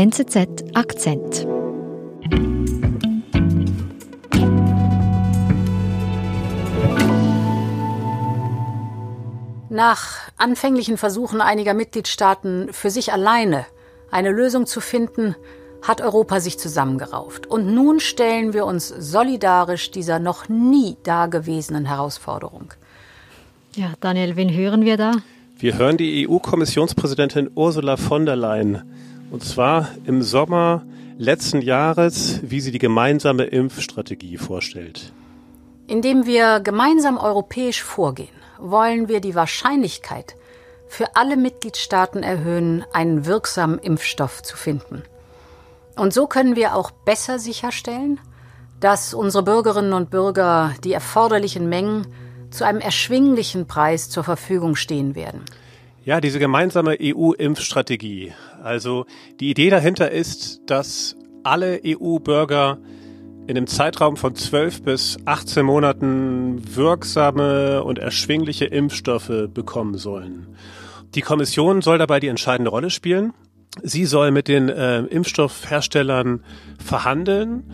NZZ Akzent. Nach anfänglichen Versuchen einiger Mitgliedstaaten für sich alleine eine Lösung zu finden, hat Europa sich zusammengerauft. Und nun stellen wir uns solidarisch dieser noch nie dagewesenen Herausforderung. Ja, Daniel, wen hören wir da? Wir hören die EU-Kommissionspräsidentin Ursula von der Leyen. Und zwar im Sommer letzten Jahres, wie sie die gemeinsame Impfstrategie vorstellt. Indem wir gemeinsam europäisch vorgehen, wollen wir die Wahrscheinlichkeit für alle Mitgliedstaaten erhöhen, einen wirksamen Impfstoff zu finden. Und so können wir auch besser sicherstellen, dass unsere Bürgerinnen und Bürger die erforderlichen Mengen zu einem erschwinglichen Preis zur Verfügung stehen werden. Ja, diese gemeinsame EU-Impfstrategie. Also die Idee dahinter ist, dass alle EU-Bürger in einem Zeitraum von 12 bis 18 Monaten wirksame und erschwingliche Impfstoffe bekommen sollen. Die Kommission soll dabei die entscheidende Rolle spielen. Sie soll mit den äh, Impfstoffherstellern verhandeln.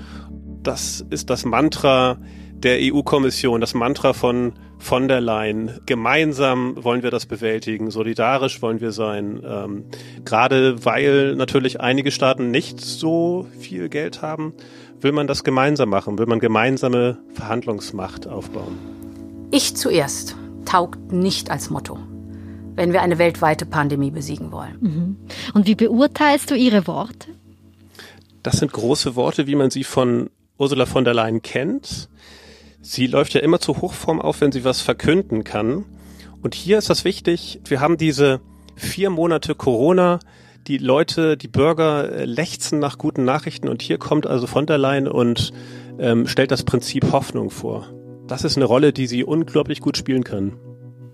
Das ist das Mantra der EU-Kommission, das Mantra von von der Leyen. Gemeinsam wollen wir das bewältigen, solidarisch wollen wir sein. Ähm, gerade weil natürlich einige Staaten nicht so viel Geld haben, will man das gemeinsam machen, will man gemeinsame Verhandlungsmacht aufbauen. Ich zuerst taugt nicht als Motto, wenn wir eine weltweite Pandemie besiegen wollen. Mhm. Und wie beurteilst du ihre Worte? Das sind große Worte, wie man sie von Ursula von der Leyen kennt. Sie läuft ja immer zur Hochform auf, wenn sie was verkünden kann. Und hier ist das wichtig. Wir haben diese vier Monate Corona. Die Leute, die Bürger äh, lechzen nach guten Nachrichten. Und hier kommt also von der Leyen und ähm, stellt das Prinzip Hoffnung vor. Das ist eine Rolle, die sie unglaublich gut spielen kann.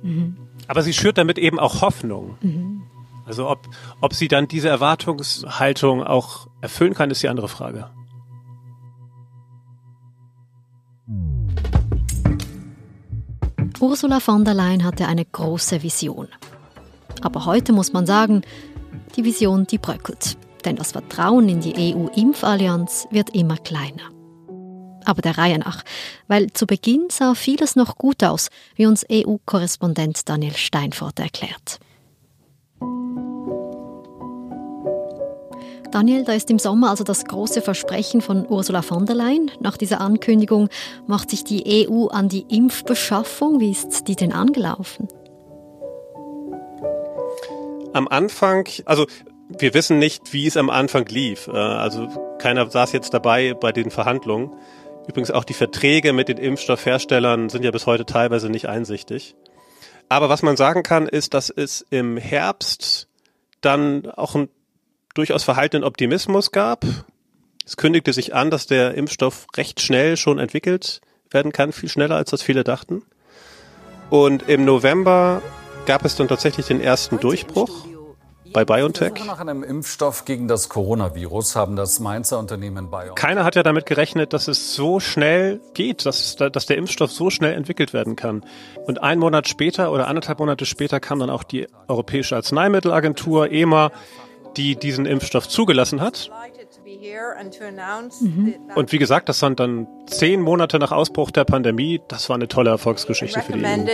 Mhm. Aber sie schürt damit eben auch Hoffnung. Mhm. Also ob, ob sie dann diese Erwartungshaltung auch erfüllen kann, ist die andere Frage. Ursula von der Leyen hatte eine große Vision. Aber heute muss man sagen, die Vision, die bröckelt. Denn das Vertrauen in die EU-Impfallianz wird immer kleiner. Aber der Reihe nach, weil zu Beginn sah vieles noch gut aus, wie uns EU-Korrespondent Daniel Steinfort erklärt. Daniel, da ist im Sommer also das große Versprechen von Ursula von der Leyen. Nach dieser Ankündigung macht sich die EU an die Impfbeschaffung. Wie ist die denn angelaufen? Am Anfang, also wir wissen nicht, wie es am Anfang lief. Äh, also keiner saß jetzt dabei bei den Verhandlungen. Übrigens auch die Verträge mit den Impfstoffherstellern sind ja bis heute teilweise nicht einsichtig. Aber was man sagen kann, ist, dass es im Herbst dann auch ein durchaus verhaltenen Optimismus gab. Es kündigte sich an, dass der Impfstoff recht schnell schon entwickelt werden kann, viel schneller als das viele dachten. Und im November gab es dann tatsächlich den ersten Durchbruch bei BioNTech. Nach einem Impfstoff gegen das Coronavirus haben das Mainzer Unternehmen BioNTech. Keiner hat ja damit gerechnet, dass es so schnell geht, dass, dass der Impfstoff so schnell entwickelt werden kann. Und einen Monat später oder anderthalb Monate später kam dann auch die Europäische Arzneimittelagentur EMA die diesen Impfstoff zugelassen hat. Mhm. Und wie gesagt, das waren dann zehn Monate nach Ausbruch der Pandemie. Das war eine tolle Erfolgsgeschichte für die EU. E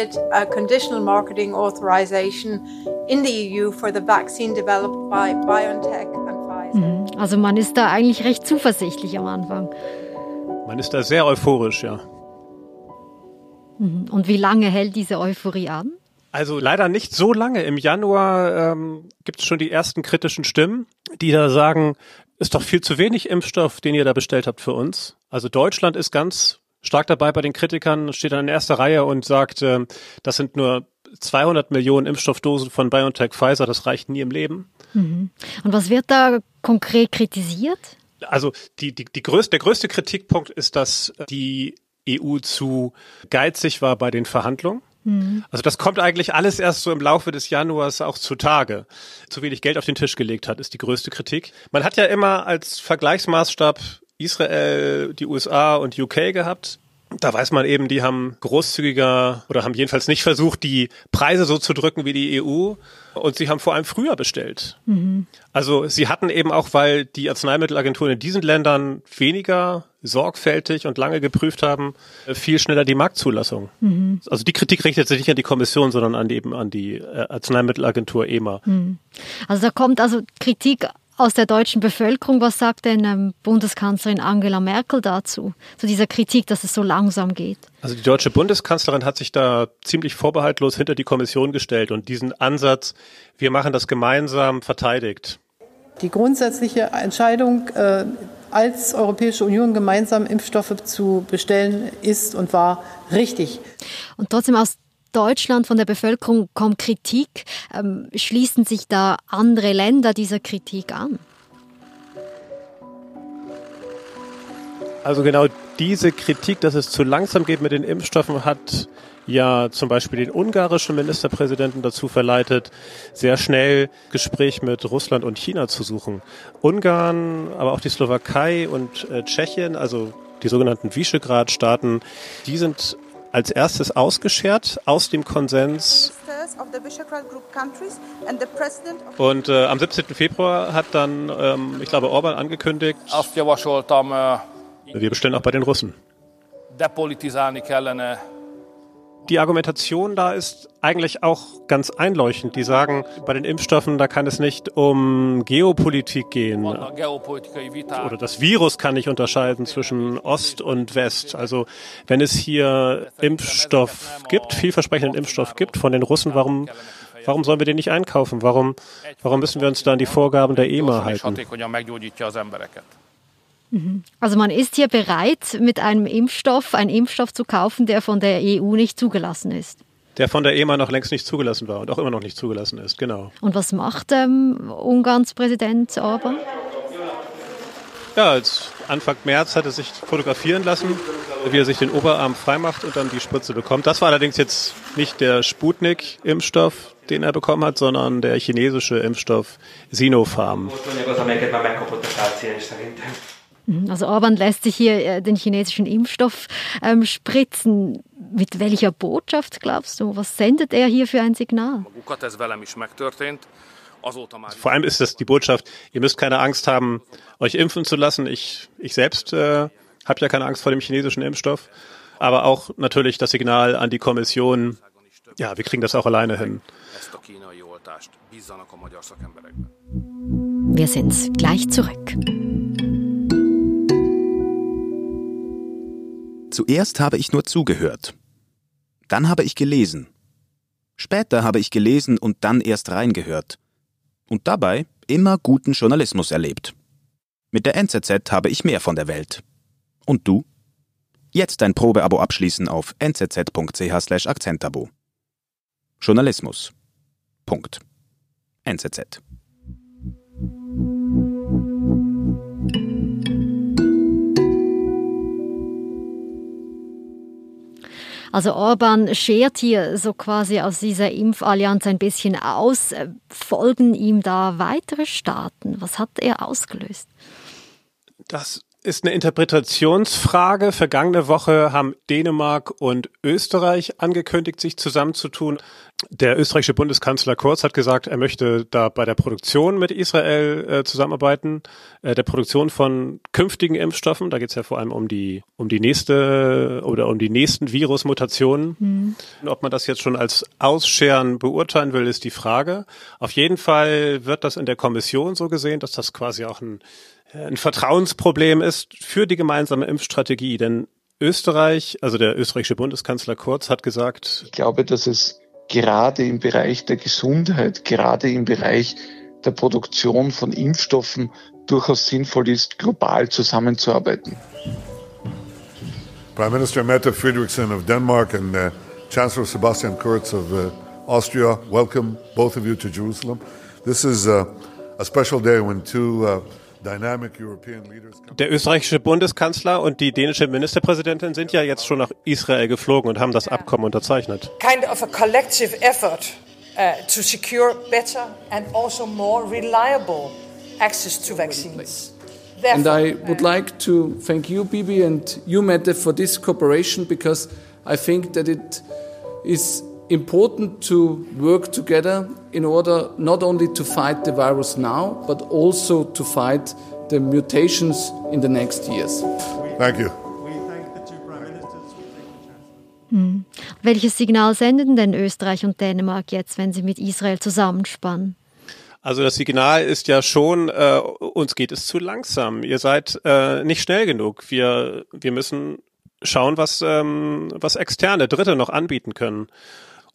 mhm. Also man ist da eigentlich recht zuversichtlich am Anfang. Man ist da sehr euphorisch, ja. Mhm. Und wie lange hält diese Euphorie an? Also leider nicht so lange. Im Januar ähm, gibt es schon die ersten kritischen Stimmen, die da sagen, ist doch viel zu wenig Impfstoff, den ihr da bestellt habt für uns. Also Deutschland ist ganz stark dabei bei den Kritikern, steht dann in erster Reihe und sagt, äh, das sind nur 200 Millionen Impfstoffdosen von BioNTech Pfizer, das reicht nie im Leben. Mhm. Und was wird da konkret kritisiert? Also die, die, die größte, der größte Kritikpunkt ist, dass die EU zu geizig war bei den Verhandlungen. Mhm. Also das kommt eigentlich alles erst so im Laufe des Januars auch zutage. Zu wenig Geld auf den Tisch gelegt hat, ist die größte Kritik. Man hat ja immer als Vergleichsmaßstab Israel, die USA und UK gehabt. Da weiß man eben, die haben großzügiger oder haben jedenfalls nicht versucht, die Preise so zu drücken wie die EU. Und sie haben vor allem früher bestellt. Mhm. Also sie hatten eben auch, weil die Arzneimittelagenturen in diesen Ländern weniger sorgfältig und lange geprüft haben, viel schneller die Marktzulassung. Mhm. Also die Kritik richtet sich nicht an die Kommission, sondern an die, eben an die äh, Arzneimittelagentur EMA. Mhm. Also da kommt also Kritik aus der deutschen Bevölkerung. Was sagt denn ähm, Bundeskanzlerin Angela Merkel dazu, zu dieser Kritik, dass es so langsam geht? Also die deutsche Bundeskanzlerin hat sich da ziemlich vorbehaltlos hinter die Kommission gestellt und diesen Ansatz, wir machen das gemeinsam, verteidigt. Die grundsätzliche Entscheidung, äh, als Europäische Union gemeinsam Impfstoffe zu bestellen, ist und war richtig. Und trotzdem aus Deutschland, von der Bevölkerung kommt Kritik. Ähm, schließen sich da andere Länder dieser Kritik an? Also genau diese Kritik, dass es zu langsam geht mit den Impfstoffen, hat ja zum Beispiel den ungarischen Ministerpräsidenten dazu verleitet, sehr schnell Gespräch mit Russland und China zu suchen. Ungarn, aber auch die Slowakei und äh, Tschechien, also die sogenannten Visegrad-Staaten, die sind als erstes ausgeschert aus dem Konsens. Und äh, am 17. Februar hat dann, ähm, ich glaube, Orban angekündigt, wir bestellen auch bei den Russen die Argumentation da ist eigentlich auch ganz einleuchtend. Die sagen, bei den Impfstoffen, da kann es nicht um Geopolitik gehen. Oder das Virus kann nicht unterscheiden zwischen Ost und West. Also wenn es hier Impfstoff gibt, vielversprechenden Impfstoff gibt von den Russen, warum Warum sollen wir den nicht einkaufen? Warum, warum müssen wir uns da an die Vorgaben der EMA halten? Also man ist hier bereit, mit einem Impfstoff einen Impfstoff zu kaufen, der von der EU nicht zugelassen ist. Der von der EMA noch längst nicht zugelassen war und auch immer noch nicht zugelassen ist, genau. Und was macht ähm, Ungarns Präsident Orban? Ja, als Anfang März hat er sich fotografieren lassen, wie er sich den Oberarm freimacht und dann die Spritze bekommt. Das war allerdings jetzt nicht der Sputnik-Impfstoff, den er bekommen hat, sondern der chinesische Impfstoff Sinopharm. Mhm. Also Orban lässt sich hier äh, den chinesischen Impfstoff ähm, spritzen. Mit welcher Botschaft glaubst du? Was sendet er hier für ein Signal? Vor allem ist das die Botschaft, ihr müsst keine Angst haben, euch impfen zu lassen. Ich, ich selbst äh, habe ja keine Angst vor dem chinesischen Impfstoff. Aber auch natürlich das Signal an die Kommission, ja, wir kriegen das auch alleine hin. Wir sind gleich zurück. Zuerst habe ich nur zugehört. Dann habe ich gelesen. Später habe ich gelesen und dann erst reingehört. Und dabei immer guten Journalismus erlebt. Mit der NZZ habe ich mehr von der Welt. Und du? Jetzt dein Probeabo abschließen auf nzz.ch/akzentabo. Journalismus. Punkt. NZZ. Also Orban schert hier so quasi aus dieser Impfallianz ein bisschen aus. Folgen ihm da weitere Staaten? Was hat er ausgelöst? Das ist eine Interpretationsfrage. Vergangene Woche haben Dänemark und Österreich angekündigt, sich zusammenzutun. Der österreichische Bundeskanzler Kurz hat gesagt, er möchte da bei der Produktion mit Israel äh, zusammenarbeiten, äh, der Produktion von künftigen Impfstoffen. Da geht es ja vor allem um die um die nächste oder um die nächsten Virusmutationen. Mhm. Ob man das jetzt schon als Ausscheren beurteilen will, ist die Frage. Auf jeden Fall wird das in der Kommission so gesehen, dass das quasi auch ein ein Vertrauensproblem ist für die gemeinsame Impfstrategie. Denn Österreich, also der österreichische Bundeskanzler Kurz hat gesagt, ich glaube, dass es gerade im Bereich der Gesundheit, gerade im Bereich der Produktion von Impfstoffen durchaus sinnvoll ist, global zusammenzuarbeiten. Prime Minister Mette Frederiksen of Denmark and uh, Chancellor Sebastian Kurz of uh, Austria, welcome both of you to Jerusalem. This is uh, a special day when two uh, der österreichische Bundeskanzler und die dänische Ministerpräsidentin sind ja jetzt schon nach Israel geflogen und haben das Abkommen unterzeichnet. Kind of a collective effort uh, to secure better and also more reliable access to vaccines. And I would like to thank you, Bibi, and you, Mette, for this cooperation because I think that it is important to work together in order not only to fight the virus now, but also to fight the mutations in the next years. Thank you. Hm. Welches Signal senden denn Österreich und Dänemark jetzt, wenn sie mit Israel zusammenspannen? Also das Signal ist ja schon, äh, uns geht es zu langsam. Ihr seid äh, nicht schnell genug. Wir, wir müssen schauen, was, ähm, was externe Dritte noch anbieten können.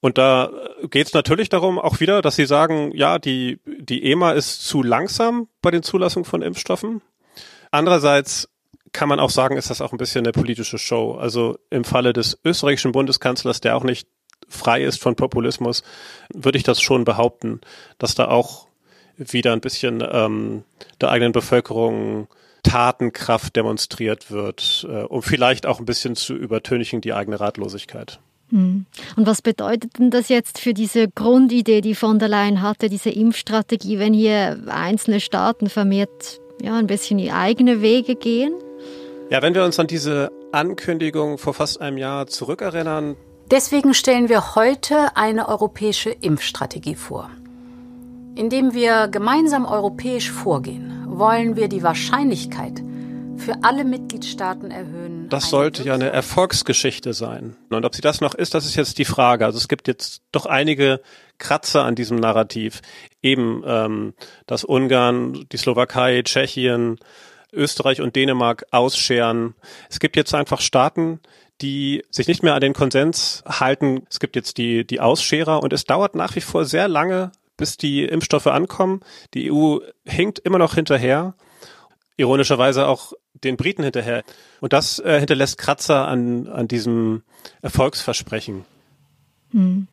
Und da geht es natürlich darum, auch wieder, dass sie sagen, ja, die, die EMA ist zu langsam bei den Zulassungen von Impfstoffen. Andererseits kann man auch sagen, ist das auch ein bisschen eine politische Show. Also im Falle des österreichischen Bundeskanzlers, der auch nicht frei ist von Populismus, würde ich das schon behaupten, dass da auch wieder ein bisschen ähm, der eigenen Bevölkerung Tatenkraft demonstriert wird, äh, um vielleicht auch ein bisschen zu übertönigen die eigene Ratlosigkeit. Hm. Und was bedeutet denn das jetzt für diese Grundidee, die von der Leyen hatte, diese Impfstrategie, wenn hier einzelne Staaten vermehrt ja, ein bisschen die eigene Wege gehen? Ja, wenn wir uns an diese Ankündigung vor fast einem Jahr zurückerinnern. Deswegen stellen wir heute eine europäische Impfstrategie vor. Indem wir gemeinsam europäisch vorgehen, wollen wir die Wahrscheinlichkeit für alle Mitgliedstaaten erhöhen. Das sollte ja eine Erfolgsgeschichte sein. Und ob sie das noch ist, das ist jetzt die Frage. Also es gibt jetzt doch einige Kratzer an diesem Narrativ. Eben, ähm, dass Ungarn, die Slowakei, Tschechien, Österreich und Dänemark ausscheren. Es gibt jetzt einfach Staaten, die sich nicht mehr an den Konsens halten. Es gibt jetzt die, die Ausscherer und es dauert nach wie vor sehr lange, bis die Impfstoffe ankommen. Die EU hinkt immer noch hinterher. Ironischerweise auch den Briten hinterher. Und das äh, hinterlässt Kratzer an, an diesem Erfolgsversprechen. Hm.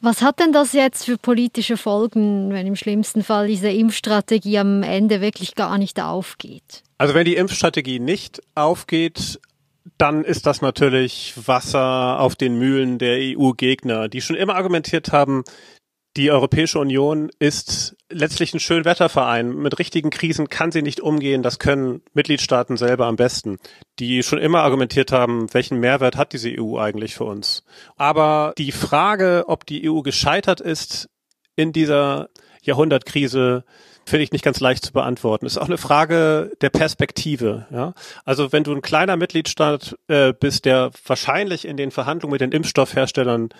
Was hat denn das jetzt für politische Folgen, wenn im schlimmsten Fall diese Impfstrategie am Ende wirklich gar nicht aufgeht? Also wenn die Impfstrategie nicht aufgeht, dann ist das natürlich Wasser auf den Mühlen der EU-Gegner, die schon immer argumentiert haben, die Europäische Union ist letztlich ein Schönwetterverein. Mit richtigen Krisen kann sie nicht umgehen. Das können Mitgliedstaaten selber am besten, die schon immer argumentiert haben, welchen Mehrwert hat diese EU eigentlich für uns. Aber die Frage, ob die EU gescheitert ist in dieser Jahrhundertkrise, finde ich nicht ganz leicht zu beantworten. Ist auch eine Frage der Perspektive. Ja? Also wenn du ein kleiner Mitgliedstaat äh, bist, der wahrscheinlich in den Verhandlungen mit den Impfstoffherstellern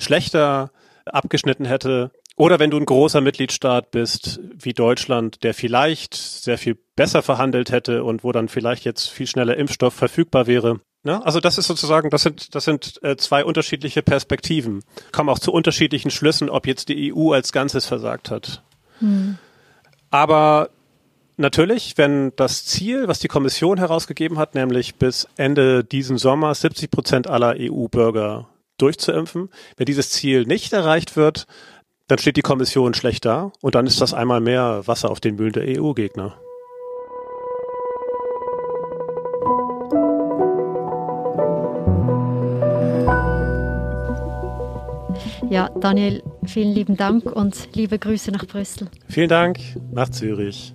schlechter abgeschnitten hätte. Oder wenn du ein großer Mitgliedstaat bist wie Deutschland, der vielleicht sehr viel besser verhandelt hätte und wo dann vielleicht jetzt viel schneller Impfstoff verfügbar wäre. Ja, also das ist sozusagen, das sind, das sind äh, zwei unterschiedliche Perspektiven. Kommen auch zu unterschiedlichen Schlüssen, ob jetzt die EU als Ganzes versagt hat. Hm. Aber natürlich, wenn das Ziel, was die Kommission herausgegeben hat, nämlich bis Ende diesen Sommer 70 Prozent aller EU-Bürger durchzuimpfen. Wenn dieses Ziel nicht erreicht wird, dann steht die Kommission schlecht da und dann ist das einmal mehr Wasser auf den Mühlen der EU-Gegner. Ja, Daniel, vielen lieben Dank und liebe Grüße nach Brüssel. Vielen Dank nach Zürich.